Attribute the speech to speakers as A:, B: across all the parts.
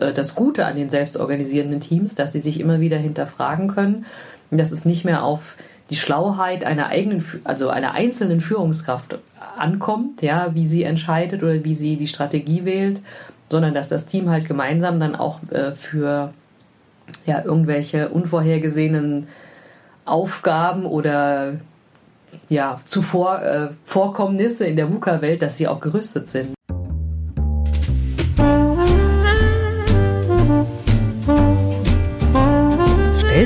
A: äh, das Gute an den selbstorganisierenden Teams, dass sie sich immer wieder hinterfragen können dass es nicht mehr auf die Schlauheit einer eigenen, also einer einzelnen Führungskraft ankommt, ja, wie sie entscheidet oder wie sie die Strategie wählt, sondern dass das Team halt gemeinsam dann auch äh, für ja, irgendwelche unvorhergesehenen Aufgaben oder ja, zuvor äh, Vorkommnisse in der VUCA-Welt, dass sie auch gerüstet sind.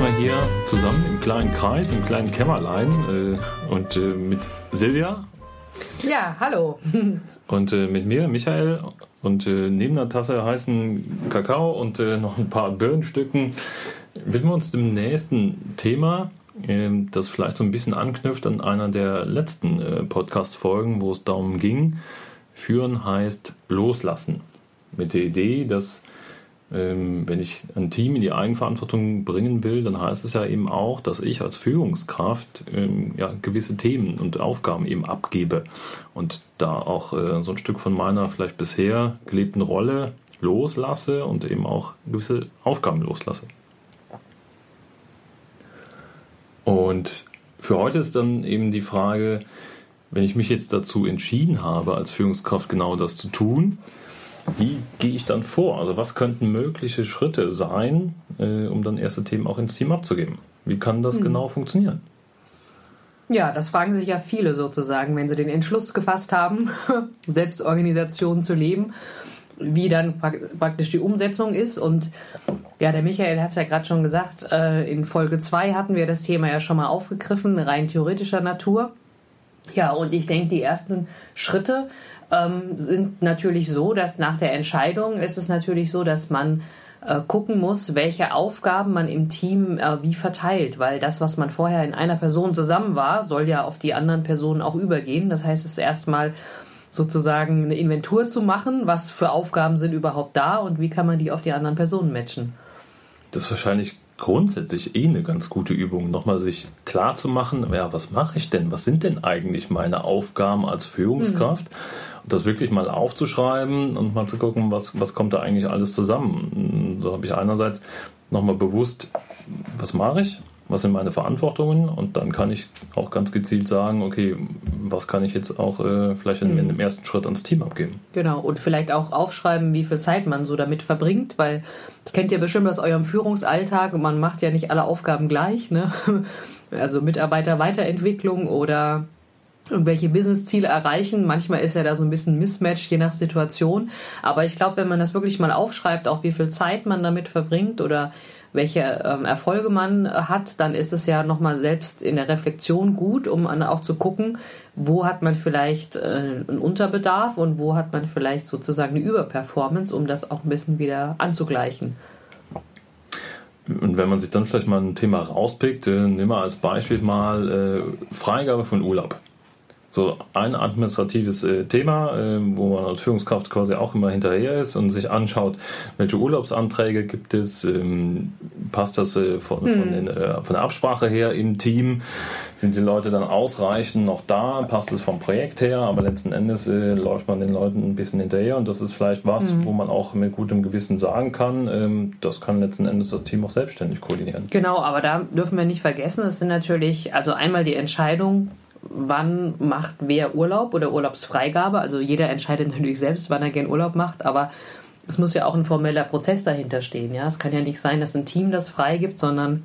B: Wir hier zusammen im kleinen Kreis, im kleinen Kämmerlein äh, und äh, mit Silvia.
A: Ja, hallo.
B: und äh, mit mir, Michael. Und äh, neben der Tasse heißen Kakao und äh, noch ein paar Birnenstücken widmen wir uns dem nächsten Thema, ähm, das vielleicht so ein bisschen anknüpft an einer der letzten äh, Podcast-Folgen, wo es darum ging, führen heißt loslassen. Mit der Idee, dass wenn ich ein Team in die Eigenverantwortung bringen will, dann heißt es ja eben auch, dass ich als Führungskraft ähm, ja, gewisse Themen und Aufgaben eben abgebe und da auch äh, so ein Stück von meiner vielleicht bisher gelebten Rolle loslasse und eben auch gewisse Aufgaben loslasse. Und für heute ist dann eben die Frage, wenn ich mich jetzt dazu entschieden habe, als Führungskraft genau das zu tun, wie gehe ich dann vor? Also was könnten mögliche Schritte sein, äh, um dann erste Themen auch ins Team abzugeben? Wie kann das hm. genau funktionieren?
A: Ja, das fragen sich ja viele sozusagen, wenn sie den Entschluss gefasst haben, Selbstorganisation zu leben, wie dann praktisch die Umsetzung ist. Und ja, der Michael hat es ja gerade schon gesagt, äh, in Folge 2 hatten wir das Thema ja schon mal aufgegriffen, rein theoretischer Natur. Ja, und ich denke, die ersten Schritte ähm, sind natürlich so, dass nach der Entscheidung ist es natürlich so, dass man äh, gucken muss, welche Aufgaben man im Team äh, wie verteilt, weil das, was man vorher in einer Person zusammen war, soll ja auf die anderen Personen auch übergehen. Das heißt, es ist erstmal sozusagen eine Inventur zu machen, was für Aufgaben sind überhaupt da und wie kann man die auf die anderen Personen matchen.
B: Das ist wahrscheinlich grundsätzlich eh eine ganz gute Übung, nochmal sich klar zu machen, ja, was mache ich denn? Was sind denn eigentlich meine Aufgaben als Führungskraft? Mhm. Und das wirklich mal aufzuschreiben und mal zu gucken, was, was kommt da eigentlich alles zusammen. So habe ich einerseits nochmal bewusst, was mache ich? was sind meine Verantwortungen und dann kann ich auch ganz gezielt sagen, okay, was kann ich jetzt auch äh, vielleicht in, mhm. in, dem ersten Schritt ans Team abgeben.
A: Genau, und vielleicht auch aufschreiben, wie viel Zeit man so damit verbringt, weil das kennt ihr bestimmt aus eurem Führungsalltag und man macht ja nicht alle Aufgaben gleich, ne? Also Mitarbeiterweiterentwicklung oder irgendwelche Business-Ziele erreichen. Manchmal ist ja da so ein bisschen Mismatch, je nach Situation. Aber ich glaube, wenn man das wirklich mal aufschreibt, auch wie viel Zeit man damit verbringt oder welche ähm, Erfolge man äh, hat, dann ist es ja nochmal selbst in der Reflexion gut, um auch zu gucken, wo hat man vielleicht äh, einen Unterbedarf und wo hat man vielleicht sozusagen eine Überperformance, um das auch ein bisschen wieder anzugleichen.
B: Und wenn man sich dann vielleicht mal ein Thema rauspickt, äh, nehmen wir als Beispiel mal äh, Freigabe von Urlaub so ein administratives äh, Thema, äh, wo man als Führungskraft quasi auch immer hinterher ist und sich anschaut, welche Urlaubsanträge gibt es, ähm, passt das äh, von, hm. von, den, äh, von, der Absprache her im Team, sind die Leute dann ausreichend noch da, passt es vom Projekt her, aber letzten Endes läuft man den Leuten ein bisschen hinterher und das ist vielleicht was, hm. wo man auch mit gutem Gewissen sagen kann, ähm, das kann letzten Endes das Team auch selbstständig koordinieren.
A: Genau, aber da dürfen wir nicht vergessen, es sind natürlich, also einmal die Entscheidung, wann macht wer Urlaub oder Urlaubsfreigabe. Also jeder entscheidet natürlich selbst, wann er gern Urlaub macht, aber es muss ja auch ein formeller Prozess dahinter stehen. Ja? Es kann ja nicht sein, dass ein Team das freigibt, sondern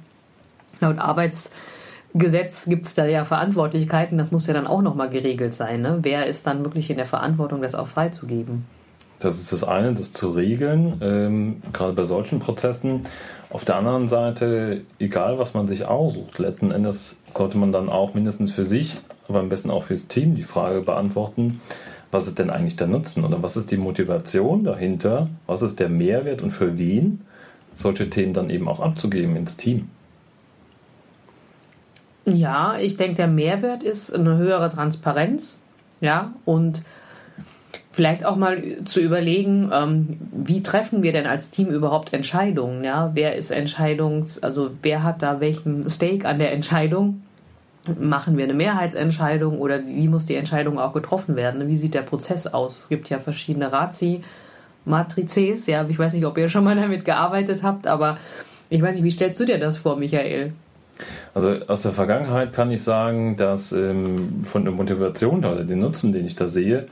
A: laut Arbeitsgesetz gibt es da ja Verantwortlichkeiten. Das muss ja dann auch nochmal geregelt sein. Ne? Wer ist dann wirklich in der Verantwortung, das auch freizugeben?
B: Das ist das eine, das zu regeln, ähm, gerade bei solchen Prozessen. Auf der anderen Seite, egal was man sich aussucht, letzten Endes sollte man dann auch mindestens für sich, aber am besten auch fürs Team die Frage beantworten, was ist denn eigentlich der Nutzen oder was ist die Motivation dahinter, was ist der Mehrwert und für wen solche Themen dann eben auch abzugeben ins Team.
A: Ja, ich denke, der Mehrwert ist eine höhere Transparenz, ja, und vielleicht auch mal zu überlegen, ähm, wie treffen wir denn als Team überhaupt Entscheidungen, ja? Wer ist Entscheidungs, also wer hat da welchen Stake an der Entscheidung? Machen wir eine Mehrheitsentscheidung oder wie muss die Entscheidung auch getroffen werden? Wie sieht der Prozess aus? Es gibt ja verschiedene Razi, Matrizes, ja, ich weiß nicht, ob ihr schon mal damit gearbeitet habt, aber ich weiß nicht, wie stellst du dir das vor, Michael?
B: Also aus der Vergangenheit kann ich sagen, dass ähm, von der Motivation oder den Nutzen, den ich da sehe,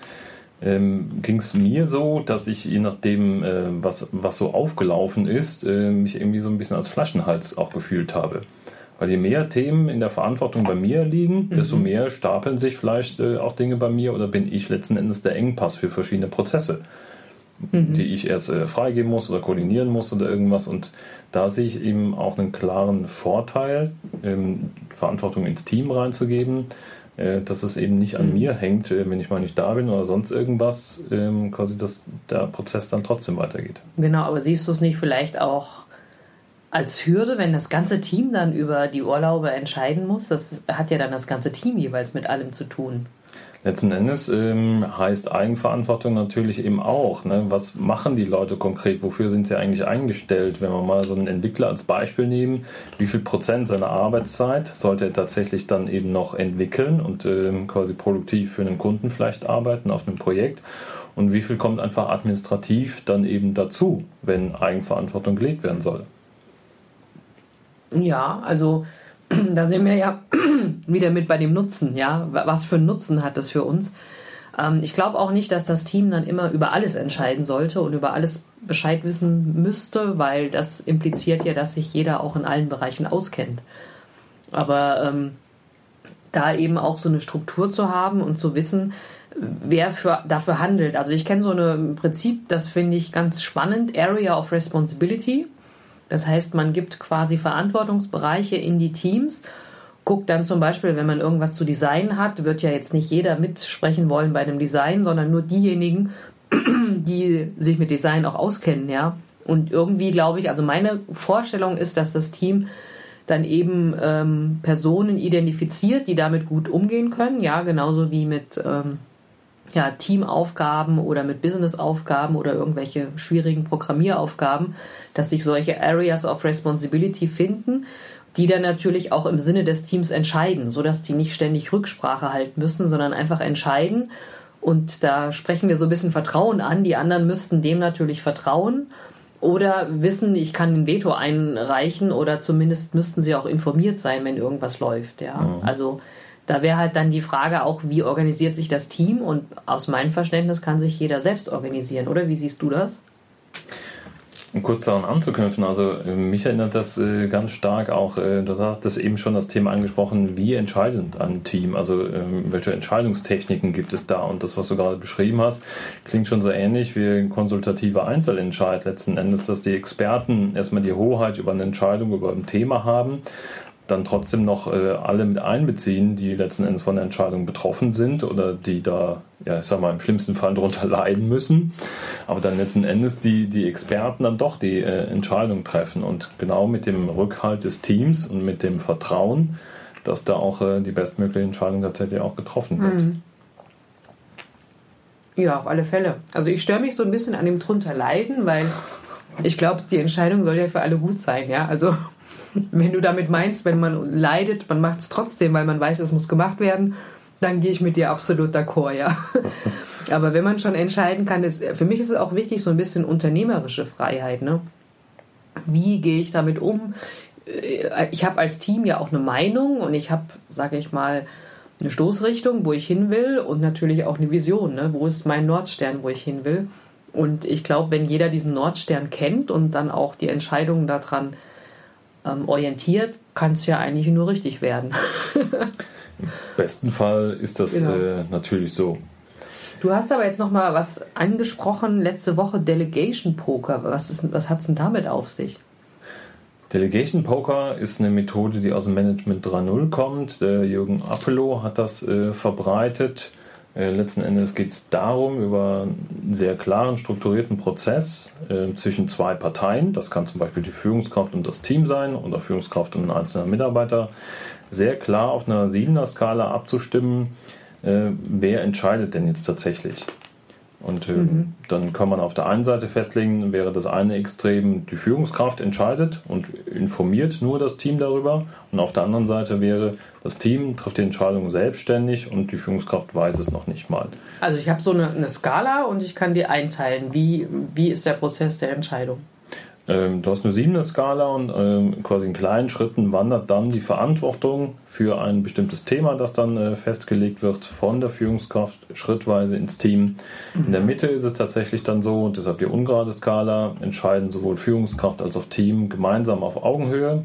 B: ähm, ging es mir so, dass ich je nachdem, äh, was, was so aufgelaufen ist, äh, mich irgendwie so ein bisschen als Flaschenhals auch gefühlt habe. Weil je mehr Themen in der Verantwortung bei mir liegen, mhm. desto mehr stapeln sich vielleicht äh, auch Dinge bei mir oder bin ich letzten Endes der Engpass für verschiedene Prozesse mhm. die ich erst äh, freigeben muss oder koordinieren muss oder irgendwas. Und da sehe ich eben auch einen klaren Vorteil, ähm, Verantwortung ins Team reinzugeben, äh, dass es eben nicht an mhm. mir hängt, wenn ich mal nicht da bin oder sonst irgendwas, ähm, quasi, dass der Prozess dann trotzdem weitergeht.
A: Genau, aber siehst du es nicht vielleicht auch als Hürde, wenn das ganze Team dann über die Urlaube entscheiden muss? Das hat ja dann das ganze Team jeweils mit allem zu tun.
B: Letzten Endes ähm, heißt Eigenverantwortung natürlich eben auch, ne? was machen die Leute konkret, wofür sind sie eigentlich eingestellt? Wenn wir mal so einen Entwickler als Beispiel nehmen, wie viel Prozent seiner Arbeitszeit sollte er tatsächlich dann eben noch entwickeln und ähm, quasi produktiv für einen Kunden vielleicht arbeiten auf einem Projekt? Und wie viel kommt einfach administrativ dann eben dazu, wenn Eigenverantwortung gelegt werden soll?
A: Ja, also da sind wir ja wieder mit bei dem Nutzen, ja. Was für einen Nutzen hat das für uns? Ähm, ich glaube auch nicht, dass das Team dann immer über alles entscheiden sollte und über alles Bescheid wissen müsste, weil das impliziert ja, dass sich jeder auch in allen Bereichen auskennt. Aber ähm, da eben auch so eine Struktur zu haben und zu wissen, wer für, dafür handelt. Also ich kenne so ein Prinzip, das finde ich ganz spannend, Area of Responsibility. Das heißt, man gibt quasi Verantwortungsbereiche in die Teams, guckt dann zum Beispiel, wenn man irgendwas zu designen hat, wird ja jetzt nicht jeder mitsprechen wollen bei einem Design, sondern nur diejenigen, die sich mit Design auch auskennen, ja. Und irgendwie glaube ich, also meine Vorstellung ist, dass das Team dann eben ähm, Personen identifiziert, die damit gut umgehen können, ja, genauso wie mit ähm, ja, Teamaufgaben oder mit Businessaufgaben oder irgendwelche schwierigen Programmieraufgaben, dass sich solche Areas of Responsibility finden, die dann natürlich auch im Sinne des Teams entscheiden, sodass die nicht ständig Rücksprache halten müssen, sondern einfach entscheiden. Und da sprechen wir so ein bisschen Vertrauen an. Die anderen müssten dem natürlich vertrauen oder wissen, ich kann ein Veto einreichen oder zumindest müssten sie auch informiert sein, wenn irgendwas läuft. Ja, mhm. also da wäre halt dann die Frage auch, wie organisiert sich das Team? Und aus meinem Verständnis kann sich jeder selbst organisieren, oder? Wie siehst du das?
B: Um kurz daran anzuknüpfen, also äh, mich erinnert das äh, ganz stark auch, äh, du das eben schon das Thema angesprochen, wie entscheidend ein Team, also ähm, welche Entscheidungstechniken gibt es da und das, was du gerade beschrieben hast, klingt schon so ähnlich wie ein konsultativer Einzelentscheid letzten Endes, dass die Experten erstmal die Hoheit über eine Entscheidung, über ein Thema haben dann trotzdem noch äh, alle mit einbeziehen, die letzten Endes von der Entscheidung betroffen sind oder die da, ja, ich sag mal, im schlimmsten Fall darunter leiden müssen. Aber dann letzten Endes die, die Experten dann doch die äh, Entscheidung treffen und genau mit dem Rückhalt des Teams und mit dem Vertrauen, dass da auch äh, die bestmögliche Entscheidung tatsächlich auch getroffen wird. Mhm.
A: Ja, auf alle Fälle. Also ich störe mich so ein bisschen an dem drunter leiden, weil ich glaube, die Entscheidung soll ja für alle gut sein, ja. Also wenn du damit meinst, wenn man leidet, man macht es trotzdem, weil man weiß, es muss gemacht werden, dann gehe ich mit dir absolut d'accord, ja. Aber wenn man schon entscheiden kann, ist, für mich ist es auch wichtig, so ein bisschen unternehmerische Freiheit. Ne? Wie gehe ich damit um? Äh, ich habe als Team ja auch eine Meinung und ich habe, sage ich mal, eine Stoßrichtung, wo ich hin will und natürlich auch eine Vision. Ne? Wo ist mein Nordstern, wo ich hin will? Und ich glaube, wenn jeder diesen Nordstern kennt und dann auch die Entscheidungen daran ähm, orientiert, kann es ja eigentlich nur richtig werden.
B: Im besten Fall ist das genau. äh, natürlich so.
A: Du hast aber jetzt noch mal was angesprochen letzte Woche Delegation Poker. Was, was hat es denn damit auf sich?
B: Delegation Poker ist eine Methode, die aus dem Management 3.0 kommt. Der Jürgen Appelow hat das äh, verbreitet. Äh, letzten Endes geht es darum, über einen sehr klaren, strukturierten Prozess äh, zwischen zwei Parteien, das kann zum Beispiel die Führungskraft und das Team sein oder Führungskraft und ein einzelner Mitarbeiter, sehr klar auf einer Siebener-Skala abzustimmen, äh, wer entscheidet denn jetzt tatsächlich. Und äh, mhm. dann kann man auf der einen Seite festlegen, wäre das eine Extrem, die Führungskraft entscheidet und informiert nur das Team darüber. Und auf der anderen Seite wäre, das Team trifft die Entscheidung selbstständig und die Führungskraft weiß es noch nicht mal.
A: Also ich habe so eine, eine, Skala und ich kann die einteilen. Wie, wie ist der Prozess der Entscheidung?
B: Ähm, du hast eine siebener Skala und ähm, quasi in kleinen Schritten wandert dann die Verantwortung für ein bestimmtes Thema, das dann äh, festgelegt wird, von der Führungskraft schrittweise ins Team. Mhm. In der Mitte ist es tatsächlich dann so, und deshalb die ungerade Skala, entscheiden sowohl Führungskraft als auch Team gemeinsam auf Augenhöhe.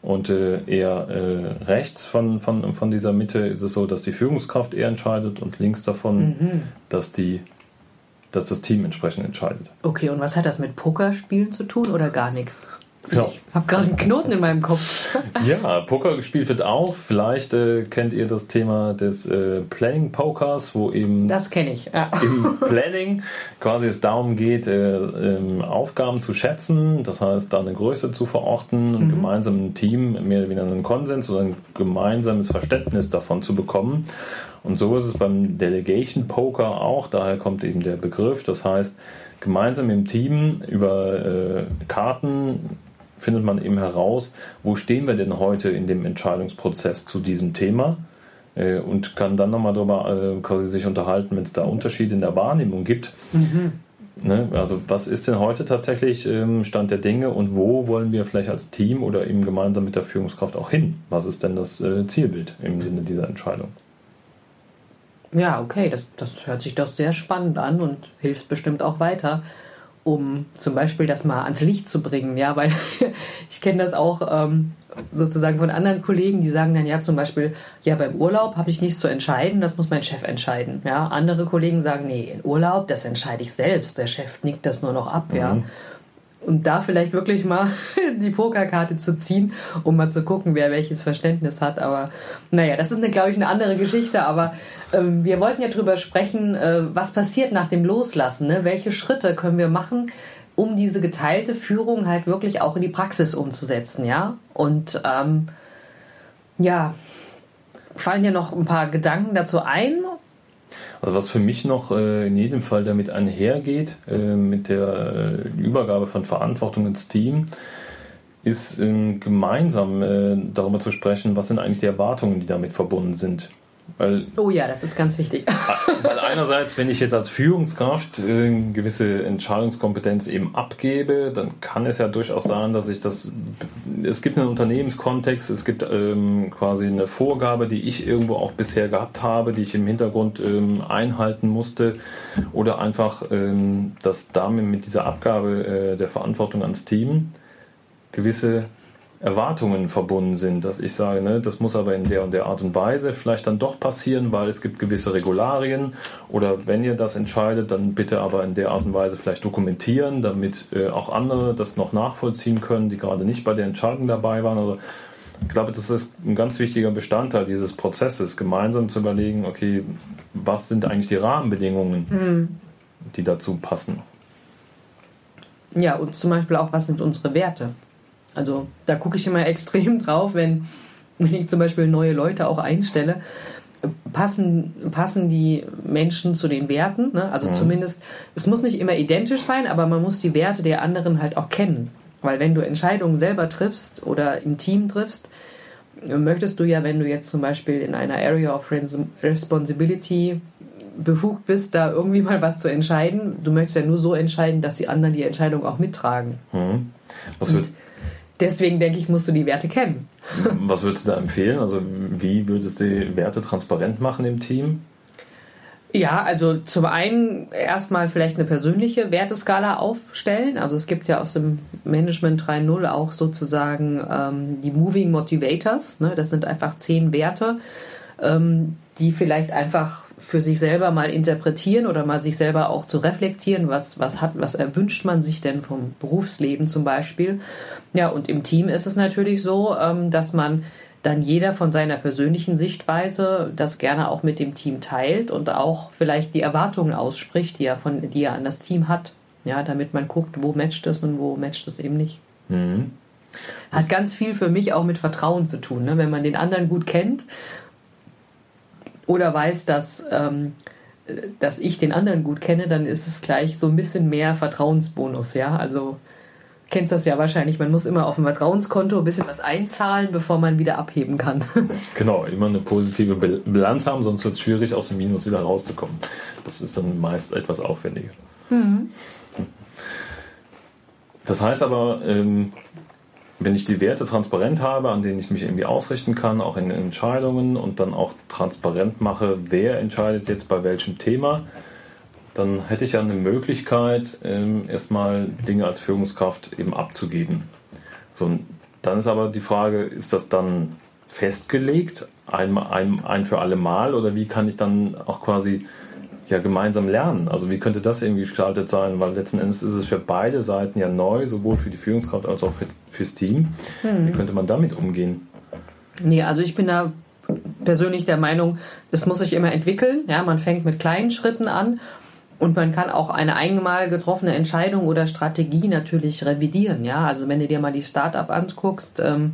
B: Und äh, eher äh, rechts von, von, von dieser Mitte ist es so, dass die Führungskraft eher entscheidet und links davon, mhm. dass die dass das Team entsprechend entscheidet.
A: Okay, und was hat das mit Pokerspielen zu tun oder gar nichts? Ja. Ich habe gerade einen Knoten in meinem Kopf.
B: ja, Poker gespielt wird auch. Vielleicht äh, kennt ihr das Thema des äh, Planning Pokers, wo eben.
A: Das kenne ich. Ja.
B: Im Planning quasi es darum geht, äh, ähm, Aufgaben zu schätzen, das heißt, da eine Größe zu verorten und mhm. gemeinsam im Team mehr oder weniger einen Konsens oder ein gemeinsames Verständnis davon zu bekommen. Und so ist es beim Delegation Poker auch. Daher kommt eben der Begriff. Das heißt, gemeinsam im Team über äh, Karten findet man eben heraus, wo stehen wir denn heute in dem Entscheidungsprozess zu diesem Thema äh, und kann dann nochmal darüber äh, quasi sich unterhalten, wenn es da Unterschiede in der Wahrnehmung gibt. Mhm. Ne? Also was ist denn heute tatsächlich ähm, Stand der Dinge und wo wollen wir vielleicht als Team oder eben gemeinsam mit der Führungskraft auch hin? Was ist denn das äh, Zielbild im Sinne dieser Entscheidung?
A: Ja, okay, das, das hört sich doch sehr spannend an und hilft bestimmt auch weiter um zum Beispiel das mal ans Licht zu bringen, ja, weil ich kenne das auch ähm, sozusagen von anderen Kollegen, die sagen dann ja zum Beispiel, ja beim Urlaub habe ich nichts zu entscheiden, das muss mein Chef entscheiden, ja. Andere Kollegen sagen, nee, in Urlaub, das entscheide ich selbst, der Chef nickt das nur noch ab, mhm. ja und da vielleicht wirklich mal die Pokerkarte zu ziehen, um mal zu gucken, wer welches Verständnis hat. Aber naja, das ist, eine, glaube ich, eine andere Geschichte. Aber ähm, wir wollten ja drüber sprechen, äh, was passiert nach dem Loslassen. Ne? Welche Schritte können wir machen, um diese geteilte Führung halt wirklich auch in die Praxis umzusetzen, ja? Und ähm, ja, fallen dir noch ein paar Gedanken dazu ein?
B: Also was für mich noch äh, in jedem Fall damit einhergeht, äh, mit der äh, Übergabe von Verantwortung ins Team, ist ähm, gemeinsam darüber zu sprechen, was sind eigentlich die Erwartungen, die damit verbunden sind.
A: Weil, oh ja, das ist ganz wichtig.
B: Weil einerseits, wenn ich jetzt als Führungskraft äh, gewisse Entscheidungskompetenz eben abgebe, dann kann es ja durchaus sein, dass ich das. Es gibt einen Unternehmenskontext, es gibt ähm, quasi eine Vorgabe, die ich irgendwo auch bisher gehabt habe, die ich im Hintergrund ähm, einhalten musste, oder einfach, ähm, dass damit mit dieser Abgabe äh, der Verantwortung ans Team gewisse Erwartungen verbunden sind, dass ich sage, ne, das muss aber in der und der Art und Weise vielleicht dann doch passieren, weil es gibt gewisse Regularien oder wenn ihr das entscheidet, dann bitte aber in der Art und Weise vielleicht dokumentieren, damit äh, auch andere das noch nachvollziehen können, die gerade nicht bei der Entscheidung dabei waren. Also ich glaube, das ist ein ganz wichtiger Bestandteil dieses Prozesses, gemeinsam zu überlegen, okay, was sind eigentlich die Rahmenbedingungen, mhm. die dazu passen.
A: Ja, und zum Beispiel auch, was sind unsere Werte? Also da gucke ich immer extrem drauf, wenn, wenn ich zum Beispiel neue Leute auch einstelle. Passen, passen die Menschen zu den Werten? Ne? Also mhm. zumindest, es muss nicht immer identisch sein, aber man muss die Werte der anderen halt auch kennen. Weil wenn du Entscheidungen selber triffst oder im Team triffst, möchtest du ja, wenn du jetzt zum Beispiel in einer Area of Responsibility befugt bist, da irgendwie mal was zu entscheiden, du möchtest ja nur so entscheiden, dass die anderen die Entscheidung auch mittragen. Mhm. Was wird, deswegen denke ich, musst du die Werte kennen.
B: Was würdest du da empfehlen? Also wie würdest du die Werte transparent machen im Team?
A: Ja, also zum einen erstmal vielleicht eine persönliche Werteskala aufstellen. Also es gibt ja aus dem Management 3.0 auch sozusagen ähm, die Moving Motivators. Ne? Das sind einfach zehn Werte, ähm, die vielleicht einfach für sich selber mal interpretieren oder mal sich selber auch zu reflektieren, was, was hat, was erwünscht man sich denn vom Berufsleben zum Beispiel. Ja, und im Team ist es natürlich so, ähm, dass man dann jeder von seiner persönlichen Sichtweise das gerne auch mit dem Team teilt und auch vielleicht die Erwartungen ausspricht, die er, von, die er an das Team hat. Ja, damit man guckt, wo matcht es und wo matcht es eben nicht. Mhm. Hat ganz viel für mich auch mit Vertrauen zu tun. Ne? Wenn man den anderen gut kennt oder weiß, dass, ähm, dass ich den anderen gut kenne, dann ist es gleich so ein bisschen mehr Vertrauensbonus. Ja, also kennst das ja wahrscheinlich, man muss immer auf ein Vertrauenskonto ein bisschen was einzahlen, bevor man wieder abheben kann.
B: Genau, immer eine positive Bilanz haben, sonst wird es schwierig, aus dem Minus wieder rauszukommen. Das ist dann meist etwas aufwendiger. Mhm. Das heißt aber, ähm, wenn ich die Werte transparent habe, an denen ich mich irgendwie ausrichten kann, auch in Entscheidungen und dann auch transparent mache, wer entscheidet jetzt bei welchem Thema, dann hätte ich ja eine Möglichkeit, ähm, erstmal Dinge als Führungskraft eben abzugeben. So, dann ist aber die Frage, ist das dann festgelegt, ein, ein, ein für alle Mal, oder wie kann ich dann auch quasi ja gemeinsam lernen. Also wie könnte das irgendwie gestaltet sein? Weil letzten Endes ist es für beide Seiten ja neu, sowohl für die Führungskraft als auch für, fürs Team. Hm. Wie könnte man damit umgehen?
A: Nee, also ich bin da persönlich der Meinung, es muss sich immer entwickeln. Ja, man fängt mit kleinen Schritten an und man kann auch eine einmal getroffene Entscheidung oder Strategie natürlich revidieren. Ja, also wenn du dir mal die Startup anguckst, ähm,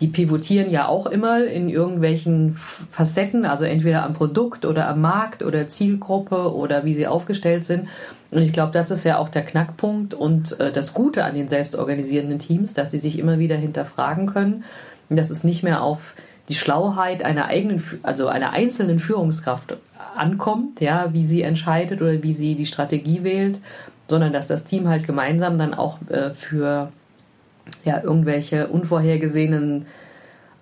A: die pivotieren ja auch immer in irgendwelchen Facetten, also entweder am Produkt oder am Markt oder Zielgruppe oder wie sie aufgestellt sind. Und ich glaube, das ist ja auch der Knackpunkt und äh, das Gute an den selbstorganisierenden Teams, dass sie sich immer wieder hinterfragen können, dass es nicht mehr auf die Schlauheit einer eigenen, also einer einzelnen Führungskraft ankommt, ja, wie sie entscheidet oder wie sie die Strategie wählt, sondern dass das Team halt gemeinsam dann auch äh, für ja, irgendwelche unvorhergesehenen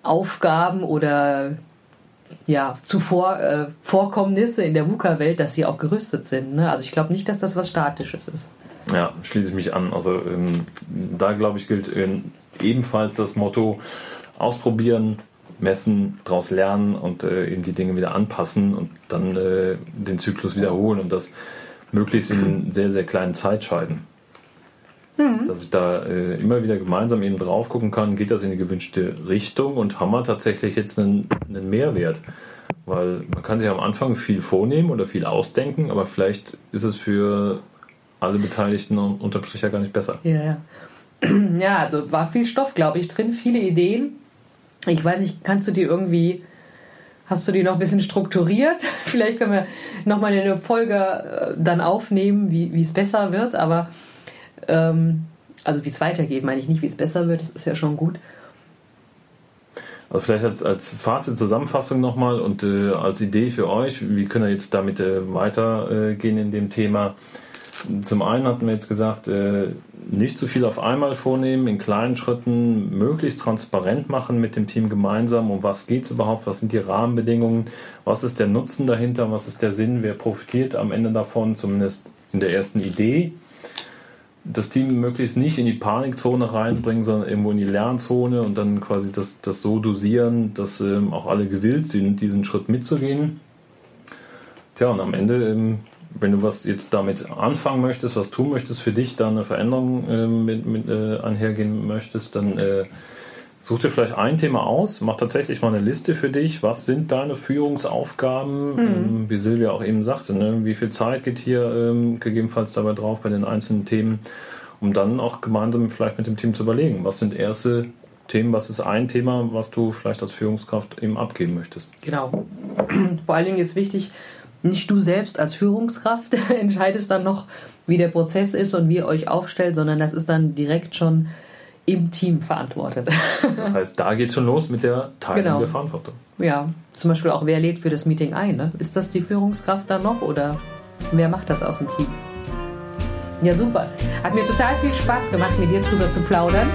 A: Aufgaben oder ja, zuvor äh, Vorkommnisse in der VUCA-Welt, dass sie auch gerüstet sind. Ne? Also ich glaube nicht, dass das was Statisches ist.
B: Ja, schließe ich mich an. Also ähm, da glaube ich gilt äh, ebenfalls das Motto ausprobieren, messen, daraus lernen und äh, eben die Dinge wieder anpassen und dann äh, den Zyklus wiederholen und das möglichst in sehr, sehr kleinen Zeitscheiden. Mhm. Dass ich da äh, immer wieder gemeinsam eben drauf gucken kann, geht das in die gewünschte Richtung und haben wir tatsächlich jetzt einen, einen Mehrwert. Weil man kann sich am Anfang viel vornehmen oder viel ausdenken, aber vielleicht ist es für alle Beteiligten unterm Strich ja gar nicht besser.
A: Ja, ja. ja also war viel Stoff, glaube ich, drin, viele Ideen. Ich weiß nicht, kannst du die irgendwie, hast du die noch ein bisschen strukturiert? Vielleicht können wir nochmal eine Folge äh, dann aufnehmen, wie es besser wird, aber ähm, also wie es weitergeht, meine ich nicht, wie es besser wird, das ist ja schon gut.
B: Also vielleicht als, als Fazit, Zusammenfassung nochmal und äh, als Idee für euch, wie können wir jetzt damit äh, weitergehen in dem Thema? Zum einen hatten wir jetzt gesagt, äh, nicht zu viel auf einmal vornehmen, in kleinen Schritten möglichst transparent machen mit dem Team gemeinsam, um was geht es überhaupt, was sind die Rahmenbedingungen, was ist der Nutzen dahinter, was ist der Sinn, wer profitiert am Ende davon, zumindest in der ersten Idee das Team möglichst nicht in die Panikzone reinbringen, sondern irgendwo in die Lernzone und dann quasi das, das so dosieren, dass ähm, auch alle gewillt sind, diesen Schritt mitzugehen. Tja, und am Ende, ähm, wenn du was jetzt damit anfangen möchtest, was tun möchtest für dich, da eine Veränderung äh, mit, mit äh, einhergehen möchtest, dann äh, Such dir vielleicht ein Thema aus, mach tatsächlich mal eine Liste für dich. Was sind deine Führungsaufgaben? Mhm. Wie Silvia auch eben sagte, ne? wie viel Zeit geht hier ähm, gegebenenfalls dabei drauf bei den einzelnen Themen, um dann auch gemeinsam vielleicht mit dem Team zu überlegen, was sind erste Themen, was ist ein Thema, was du vielleicht als Führungskraft eben abgeben möchtest.
A: Genau. Vor allen Dingen ist wichtig, nicht du selbst als Führungskraft entscheidest dann noch, wie der Prozess ist und wie ihr euch aufstellt, sondern das ist dann direkt schon im Team verantwortet.
B: Das heißt, da geht es schon los mit der Teilung genau. der Verantwortung.
A: Ja, zum Beispiel auch, wer lädt für das Meeting ein? Ne? Ist das die Führungskraft dann noch oder wer macht das aus dem Team? Ja, super. Hat mir total viel Spaß gemacht, mit dir drüber zu plaudern.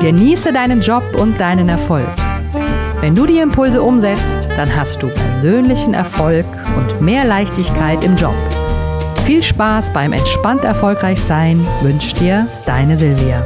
C: Genieße deinen Job und deinen Erfolg. Wenn du die Impulse umsetzt, dann hast du persönlichen Erfolg und mehr Leichtigkeit im Job. Viel Spaß beim entspannt erfolgreich sein wünscht dir deine Silvia.